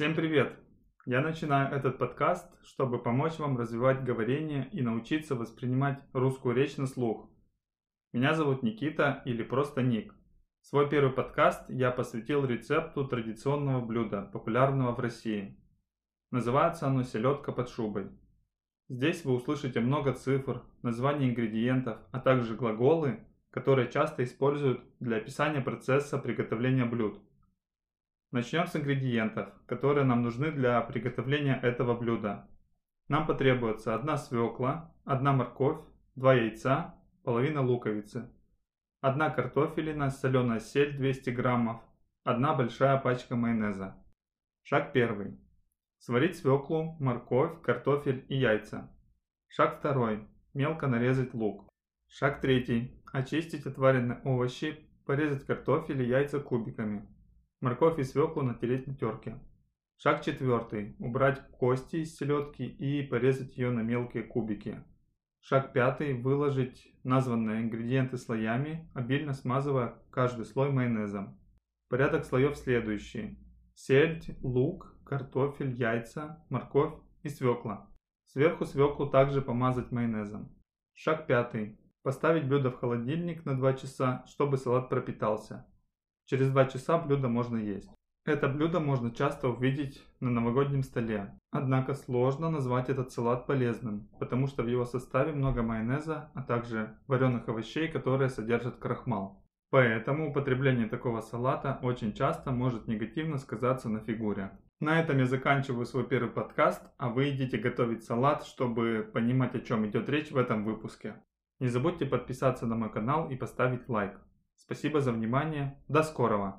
Всем привет! Я начинаю этот подкаст, чтобы помочь вам развивать говорение и научиться воспринимать русскую речь на слух. Меня зовут Никита или просто Ник. Свой первый подкаст я посвятил рецепту традиционного блюда, популярного в России. Называется оно «Селедка под шубой». Здесь вы услышите много цифр, названий ингредиентов, а также глаголы, которые часто используют для описания процесса приготовления блюд – Начнем с ингредиентов, которые нам нужны для приготовления этого блюда. Нам потребуется одна свекла, одна морковь, два яйца, половина луковицы, одна картофелина, соленая сель 200 граммов, одна большая пачка майонеза. Шаг первый. Сварить свеклу, морковь, картофель и яйца. Шаг второй. Мелко нарезать лук. Шаг третий. Очистить отваренные овощи, порезать картофель и яйца кубиками. Морковь и свеклу натереть на терке. Шаг четвертый. Убрать кости из селедки и порезать ее на мелкие кубики. Шаг пятый. Выложить названные ингредиенты слоями, обильно смазывая каждый слой майонезом. Порядок слоев следующий. Сельдь, лук, картофель, яйца, морковь и свекла. Сверху свеклу также помазать майонезом. Шаг пятый. Поставить блюдо в холодильник на 2 часа, чтобы салат пропитался. Через 2 часа блюдо можно есть. Это блюдо можно часто увидеть на новогоднем столе. Однако сложно назвать этот салат полезным, потому что в его составе много майонеза, а также вареных овощей, которые содержат крахмал. Поэтому употребление такого салата очень часто может негативно сказаться на фигуре. На этом я заканчиваю свой первый подкаст, а вы идите готовить салат, чтобы понимать о чем идет речь в этом выпуске. Не забудьте подписаться на мой канал и поставить лайк. Спасибо за внимание. До скорого!